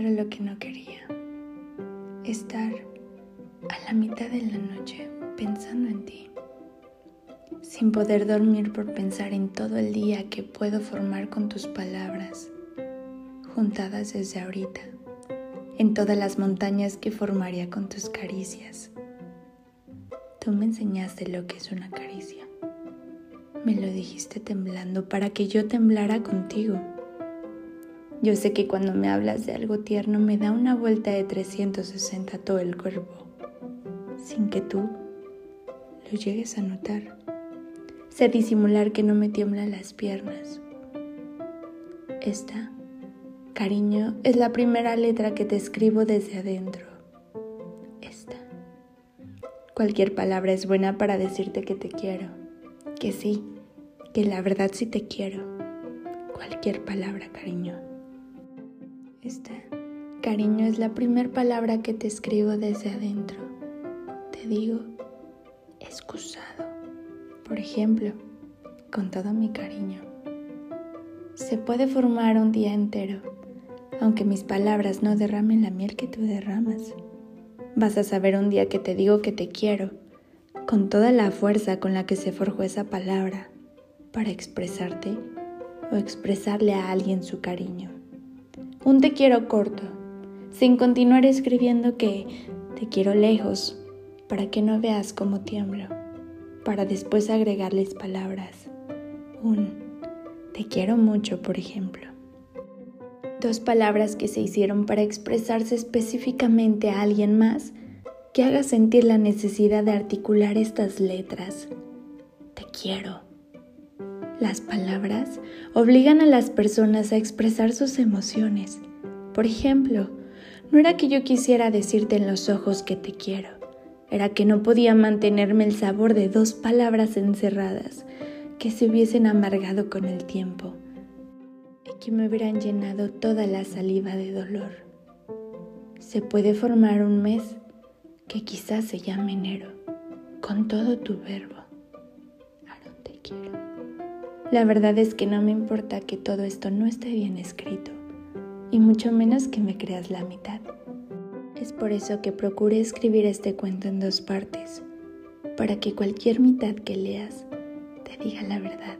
que no quería. Estar a la mitad de la noche pensando en ti. Sin poder dormir por pensar en todo el día que puedo formar con tus palabras, juntadas desde ahorita, en todas las montañas que formaría con tus caricias. Tú me enseñaste lo que es una caricia. Me lo dijiste temblando para que yo temblara contigo yo sé que cuando me hablas de algo tierno me da una vuelta de 360 todo el cuerpo, sin que tú lo llegues a notar. Sé disimular que no me tiemblan las piernas. Esta, cariño, es la primera letra que te escribo desde adentro. Esta. Cualquier palabra es buena para decirte que te quiero, que sí, que la verdad sí te quiero. Cualquier palabra, cariño. Esta, cariño, es la primera palabra que te escribo desde adentro. Te digo, excusado. Por ejemplo, con todo mi cariño. Se puede formar un día entero, aunque mis palabras no derramen la miel que tú derramas. Vas a saber un día que te digo que te quiero, con toda la fuerza con la que se forjó esa palabra, para expresarte o expresarle a alguien su cariño un te quiero corto, sin continuar escribiendo que te quiero lejos, para que no veas cómo tiemblo, para después agregarles palabras. Un te quiero mucho, por ejemplo. Dos palabras que se hicieron para expresarse específicamente a alguien más que haga sentir la necesidad de articular estas letras. Te quiero. Las palabras obligan a las personas a expresar sus emociones. Por ejemplo, no era que yo quisiera decirte en los ojos que te quiero, era que no podía mantenerme el sabor de dos palabras encerradas que se hubiesen amargado con el tiempo y que me hubieran llenado toda la saliva de dolor. Se puede formar un mes que quizás se llame enero, con todo tu verbo. Ahora te quiero. La verdad es que no me importa que todo esto no esté bien escrito, y mucho menos que me creas la mitad. Es por eso que procuré escribir este cuento en dos partes, para que cualquier mitad que leas te diga la verdad.